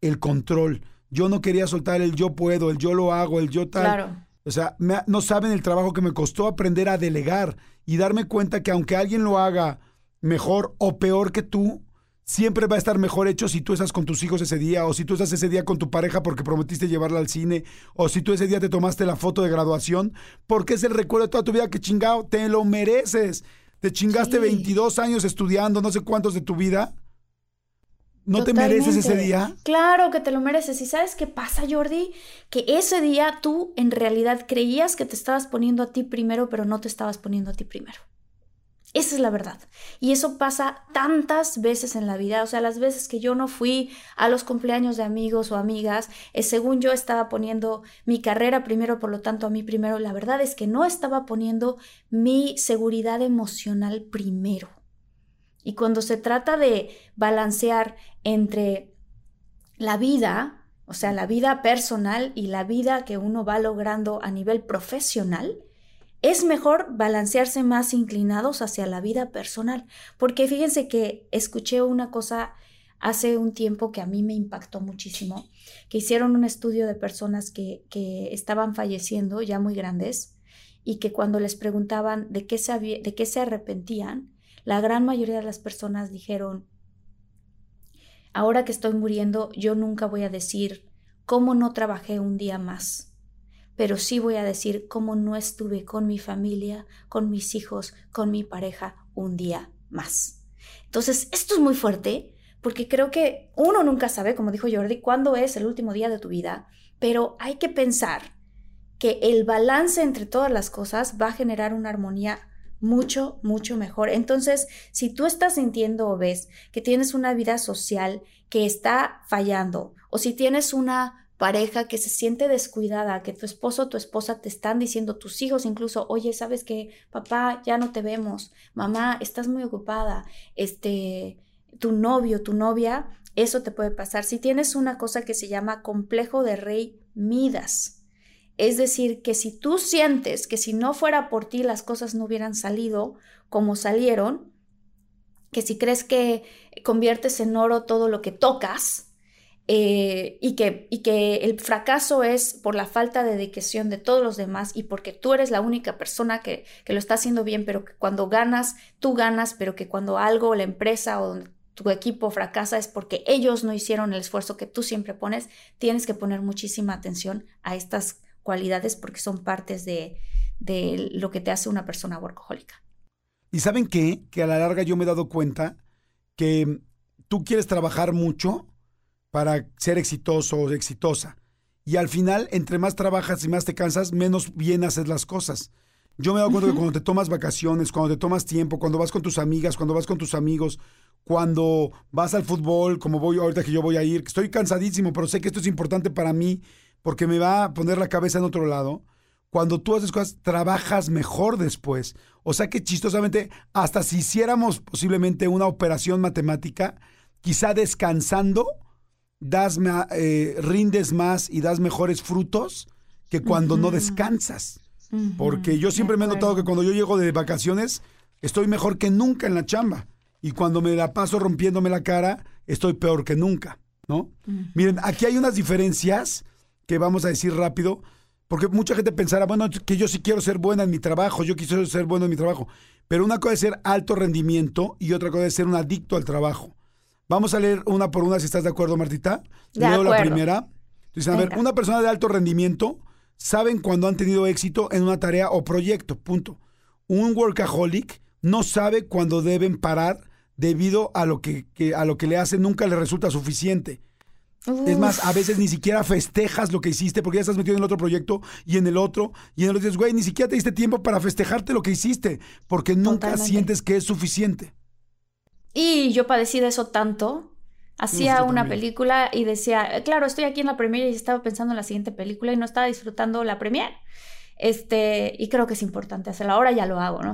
el control. Yo no quería soltar el yo puedo, el yo lo hago, el yo tal. Claro. O sea, no saben el trabajo que me costó aprender a delegar y darme cuenta que aunque alguien lo haga mejor o peor que tú, siempre va a estar mejor hecho si tú estás con tus hijos ese día, o si tú estás ese día con tu pareja porque prometiste llevarla al cine, o si tú ese día te tomaste la foto de graduación, porque es el recuerdo de toda tu vida que chingado, te lo mereces. Te chingaste 22 años estudiando, no sé cuántos de tu vida. ¿No te mereces ese día? Claro que te lo mereces. ¿Y sabes qué pasa, Jordi? Que ese día tú en realidad creías que te estabas poniendo a ti primero, pero no te estabas poniendo a ti primero. Esa es la verdad. Y eso pasa tantas veces en la vida. O sea, las veces que yo no fui a los cumpleaños de amigos o amigas, es según yo estaba poniendo mi carrera primero, por lo tanto a mí primero. La verdad es que no estaba poniendo mi seguridad emocional primero. Y cuando se trata de balancear entre la vida, o sea, la vida personal y la vida que uno va logrando a nivel profesional, es mejor balancearse más inclinados hacia la vida personal, porque fíjense que escuché una cosa hace un tiempo que a mí me impactó muchísimo, que hicieron un estudio de personas que, estaban falleciendo ya muy grandes y que cuando les preguntaban de qué, se de qué se arrepentían, la gran mayoría de las personas dijeron, ahora que estoy muriendo, yo nunca voy a decir cómo no trabajé un día más pero sí voy a decir cómo no estuve con mi familia, con mis hijos, con mi pareja un día más. Entonces, esto es muy fuerte porque creo que uno nunca sabe, como dijo Jordi, cuándo es el último día de tu vida, pero hay que pensar que el balance entre todas las cosas va a generar una armonía mucho, mucho mejor. Entonces, si tú estás sintiendo o ves que tienes una vida social que está fallando, o si tienes una pareja que se siente descuidada, que tu esposo o tu esposa te están diciendo, tus hijos incluso, oye, ¿sabes que Papá, ya no te vemos, mamá, estás muy ocupada, este, tu novio, tu novia, eso te puede pasar. Si tienes una cosa que se llama complejo de rey Midas, es decir, que si tú sientes que si no fuera por ti las cosas no hubieran salido como salieron, que si crees que conviertes en oro todo lo que tocas, eh, y, que, y que el fracaso es por la falta de dedicación de todos los demás y porque tú eres la única persona que, que lo está haciendo bien, pero que cuando ganas, tú ganas, pero que cuando algo, la empresa o tu equipo fracasa es porque ellos no hicieron el esfuerzo que tú siempre pones, tienes que poner muchísima atención a estas cualidades porque son partes de, de lo que te hace una persona workahólica. ¿Y saben qué? Que a la larga yo me he dado cuenta que tú quieres trabajar mucho, para ser exitoso o exitosa. Y al final, entre más trabajas y más te cansas, menos bien haces las cosas. Yo me he dado cuenta que cuando te tomas vacaciones, cuando te tomas tiempo, cuando vas con tus amigas, cuando vas con tus amigos, cuando vas al fútbol, como voy ahorita que yo voy a ir, estoy cansadísimo, pero sé que esto es importante para mí porque me va a poner la cabeza en otro lado. Cuando tú haces cosas, trabajas mejor después. O sea que chistosamente, hasta si hiciéramos posiblemente una operación matemática, quizá descansando, das, eh, rindes más y das mejores frutos que cuando no descansas. Porque yo siempre me he notado que cuando yo llego de vacaciones, estoy mejor que nunca en la chamba. Y cuando me la paso rompiéndome la cara, estoy peor que nunca, ¿no? Miren, aquí hay unas diferencias que vamos a decir rápido, porque mucha gente pensará, bueno, que yo sí quiero ser buena en mi trabajo, yo quisiera ser bueno en mi trabajo. Pero una cosa es ser alto rendimiento y otra cosa es ser un adicto al trabajo. Vamos a leer una por una si estás de acuerdo, Martita. Leo la primera. Dice, a ver, una persona de alto rendimiento saben cuando han tenido éxito en una tarea o proyecto, punto. Un workaholic no sabe cuándo deben parar debido a lo que, a lo que le hace nunca le resulta suficiente. Es más, a veces ni siquiera festejas lo que hiciste porque ya estás metido en el otro proyecto y en el otro. Y en el otro dices, güey, ni siquiera te diste tiempo para festejarte lo que hiciste porque nunca sientes que es suficiente. Y yo padecí de eso tanto. Hacía una película y decía, claro, estoy aquí en la premiere y estaba pensando en la siguiente película y no estaba disfrutando la premiere. Este, y creo que es importante hacerlo. Ahora ya lo hago, ¿no?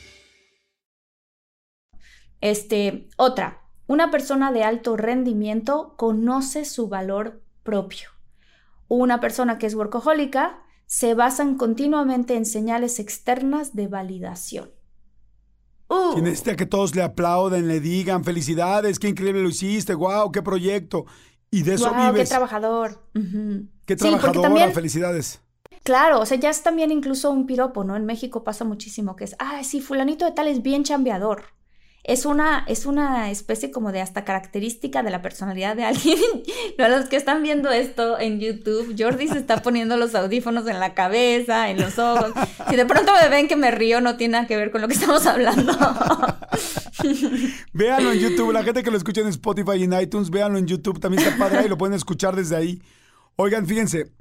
Este, otra, una persona de alto rendimiento conoce su valor propio. Una persona que es workahólica se basa continuamente en señales externas de validación. Uh. necesita que todos le aplauden, le digan felicidades, qué increíble lo hiciste, wow, qué proyecto. Y de eso wow, Qué trabajador. Qué trabajadora, felicidades. Claro, o sea, ya es también incluso un piropo, ¿no? En México pasa muchísimo que es, ah, sí, fulanito de tal es bien chambeador. Es una, es una especie como de hasta característica de la personalidad de alguien. [laughs] Los que están viendo esto en YouTube, Jordi se está poniendo los audífonos en la cabeza, en los ojos. Si de pronto me ven que me río, no tiene nada que ver con lo que estamos hablando. [laughs] véanlo en YouTube. La gente que lo escucha en Spotify y en iTunes, véanlo en YouTube. También está padre y lo pueden escuchar desde ahí. Oigan, fíjense,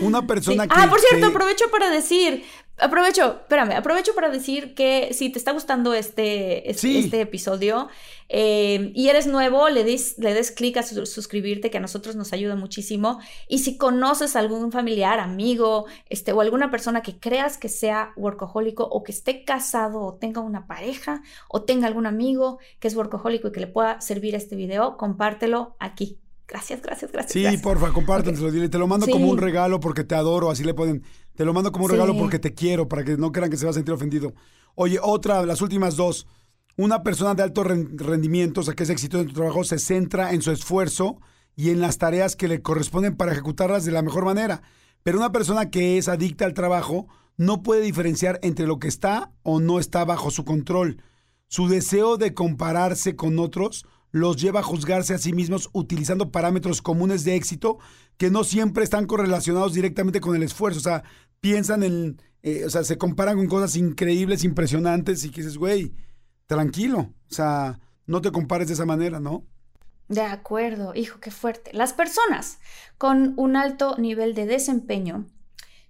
una persona que. Ah, por cierto, aprovecho para decir. Aprovecho, espérame, aprovecho para decir que si te está gustando este, este, episodio eh, y eres nuevo, le des, le des clic a suscribirte, que a nosotros nos ayuda muchísimo. Y si conoces algún familiar, amigo, este, o alguna persona que creas que sea workahólico o que esté casado o tenga una pareja o tenga algún amigo que es workahólico y que le pueda servir este video, compártelo aquí Gracias, gracias, gracias. Sí, porfa, compártelo. Dile, te lo mando como un regalo porque te adoro, así le pueden. Te lo mando como un regalo porque te quiero, para que no crean que se va a sentir ofendido. Oye, otra, las últimas dos. Una persona de alto rendimiento, o sea, que es exitoso en tu trabajo, se centra en su esfuerzo y en las tareas que le corresponden para ejecutarlas de la mejor manera. Pero una persona que es adicta al trabajo no puede diferenciar entre lo que está o no está bajo su control. Su deseo de compararse con otros los lleva a juzgarse a sí mismos utilizando parámetros comunes de éxito que no siempre están correlacionados directamente con el esfuerzo. O sea, piensan en, eh, o sea, se comparan con cosas increíbles, impresionantes y que dices, güey, tranquilo. O sea, no te compares de esa manera, ¿no? De acuerdo, hijo, qué fuerte. Las personas con un alto nivel de desempeño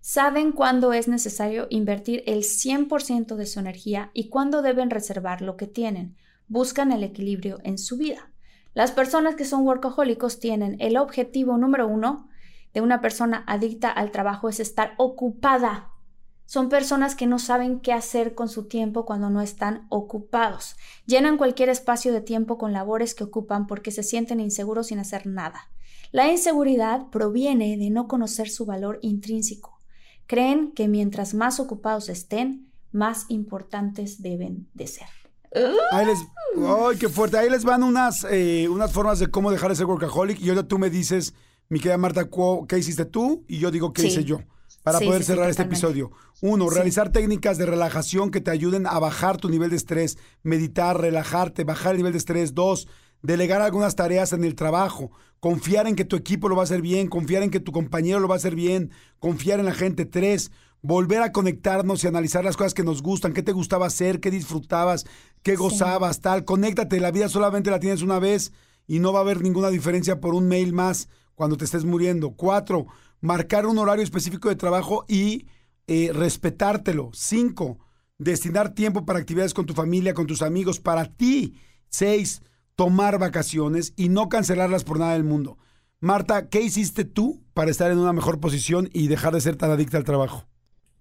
saben cuándo es necesario invertir el 100% de su energía y cuándo deben reservar lo que tienen buscan el equilibrio en su vida. Las personas que son workahólicos tienen el objetivo número uno de una persona adicta al trabajo es estar ocupada. Son personas que no saben qué hacer con su tiempo cuando no están ocupados. Llenan cualquier espacio de tiempo con labores que ocupan porque se sienten inseguros sin hacer nada. La inseguridad proviene de no conocer su valor intrínseco. Creen que mientras más ocupados estén, más importantes deben de ser. Ahí les, ¡Ay, qué fuerte! Ahí les van unas, eh, unas formas de cómo dejar de ser workaholic. Y ahora tú me dices, mi querida Marta, ¿qué hiciste tú? Y yo digo, ¿qué hice yo? Para poder cerrar este episodio. Uno, realizar técnicas de relajación que te ayuden a bajar tu nivel de estrés. Meditar, relajarte, bajar el nivel de estrés. Dos, delegar algunas tareas en el trabajo. Confiar en que tu equipo lo va a hacer bien. Confiar en que tu compañero lo va a hacer bien. Confiar en la gente. Tres, volver a conectarnos y analizar las cosas que nos gustan, qué te gustaba hacer, qué disfrutabas, qué gozabas, tal. Conéctate, la vida solamente la tienes una vez y no va a haber ninguna diferencia por un mail más cuando te estés muriendo. Cuatro, marcar un horario específico de trabajo y eh, respetártelo. Cinco, destinar tiempo para actividades con tu familia, con tus amigos, para ti. Seis, tomar vacaciones y no cancelarlas por nada del mundo. Marta, ¿qué hiciste tú para estar en una mejor posición y dejar de ser tan adicta al trabajo?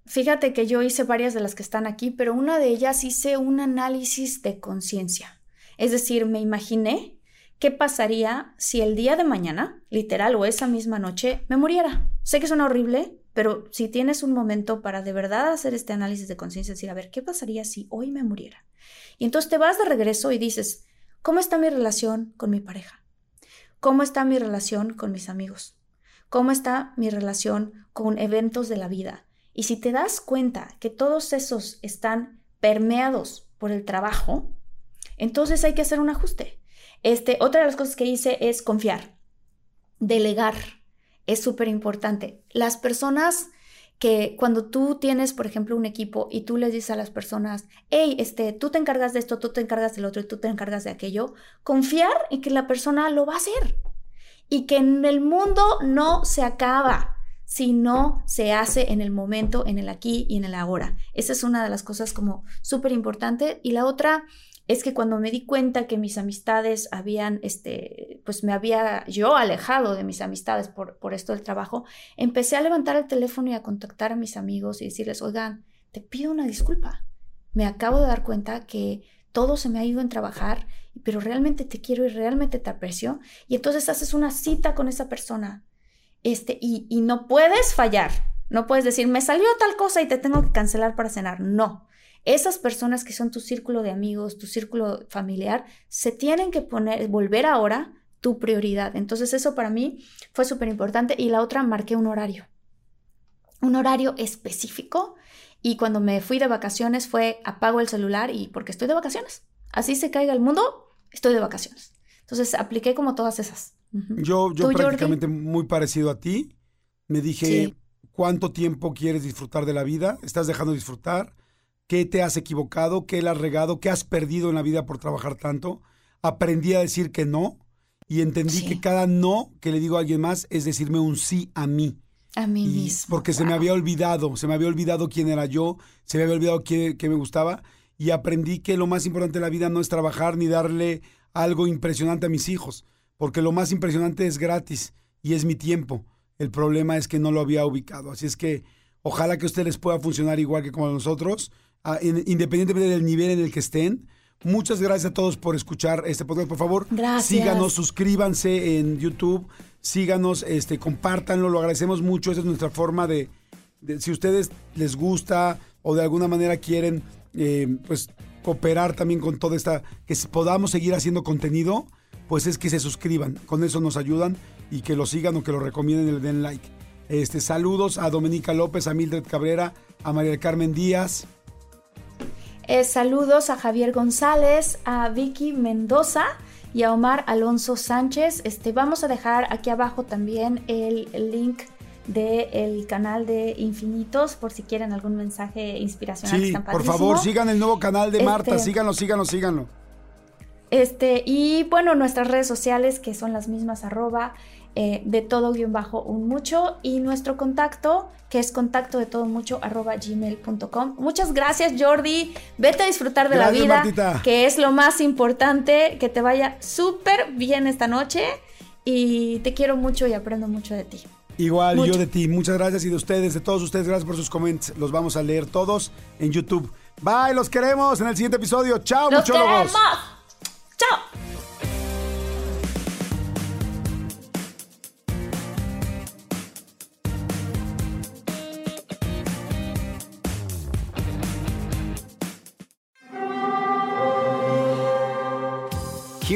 Fíjate que yo hice varias de las que están aquí, pero una de ellas hice un análisis de conciencia. Es decir, me imaginé qué pasaría si el día de mañana, literal o esa misma noche, me muriera. Sé que suena horrible, pero si tienes un momento para de verdad hacer este análisis de conciencia, decir, a ver, ¿qué pasaría si hoy me muriera? Y entonces te vas de regreso y dices, ¿cómo está mi relación con mi pareja? ¿Cómo está mi relación con mis amigos? ¿Cómo está mi relación con eventos de la vida? Y si te das cuenta que todos esos están permeados por el trabajo, entonces hay que hacer un ajuste. Este, otra de las cosas que hice es confiar, delegar. Es súper importante. Las personas que cuando tú tienes, por ejemplo, un equipo y tú les dices a las personas, hey, este, tú te encargas de esto, tú te encargas del otro y tú te encargas de aquello, confiar en que la persona lo va a hacer y que en el mundo no se acaba si no se hace en el momento, en el aquí y en el ahora. Esa es una de las cosas como súper importante. Y la otra es que cuando me di cuenta que mis amistades habían, este, pues me había yo alejado de mis amistades por, por esto del trabajo, empecé a levantar el teléfono y a contactar a mis amigos y decirles, oigan, te pido una disculpa. Me acabo de dar cuenta que todo se me ha ido en trabajar, pero realmente te quiero y realmente te aprecio. Y entonces haces una cita con esa persona este, y, y no puedes fallar. No puedes decir, me salió tal cosa y te tengo que cancelar para cenar. No. Esas personas que son tu círculo de amigos, tu círculo familiar, se tienen que poner, volver ahora tu prioridad. Entonces eso para mí fue súper importante. Y la otra, marqué un horario. Un horario específico. Y cuando me fui de vacaciones fue apago el celular y porque estoy de vacaciones. Así se caiga el mundo, estoy de vacaciones. Entonces apliqué como todas esas. Yo, yo prácticamente muy parecido a ti. Me dije, ¿cuánto tiempo quieres disfrutar de la vida? ¿Estás dejando de disfrutar? ¿Qué te has equivocado? ¿Qué le has regado? ¿Qué has perdido en la vida por trabajar tanto? Aprendí a decir que no y entendí que cada no que le digo a alguien más es decirme un sí a mí. A mí mismo. Porque se me había olvidado, se me había olvidado quién era yo, se me había olvidado qué, qué me gustaba y aprendí que lo más importante de la vida no es trabajar ni darle algo impresionante a mis hijos, porque lo más impresionante es gratis y es mi tiempo. El problema es que no lo había ubicado. Así es que ojalá que a ustedes pueda funcionar igual que como nosotros, independientemente del nivel en el que estén. Muchas gracias a todos por escuchar este podcast. Por favor, síganos, suscríbanse en YouTube, síganos, este, compártanlo, lo agradecemos mucho. Esa es nuestra forma de, si ustedes les gusta o de alguna manera quieren, eh, pues cooperar también con toda esta, que podamos seguir haciendo contenido, pues es que se suscriban. Con eso nos ayudan y que lo sigan o que lo recomienden y le den like. Este, saludos a Dominica López, a Mildred Cabrera, a María Carmen Díaz. Eh, saludos a Javier González, a Vicky Mendoza y a Omar Alonso Sánchez. Este, vamos a dejar aquí abajo también el, link del canal de Infinitos por si quieren algún mensaje inspiracional. Sí, por favor, sigan el nuevo canal de Marta, este, síganlo, síganlo, síganlo. Este, y bueno, nuestras redes sociales que son las mismas, arroba eh, de todo guion bajo un mucho y nuestro contacto que es contacto de todo mucho arroba gmail.com. Muchas gracias Jordi, vete a disfrutar de la vida, que es lo más importante, que te vaya súper bien esta noche y te quiero mucho y aprendo mucho de ti. Igual yo de ti, muchas gracias y de ustedes, de todos ustedes, gracias por sus comentarios, los vamos a leer todos en YouTube. Bye, los queremos en el siguiente episodio. Chao, muchólogos.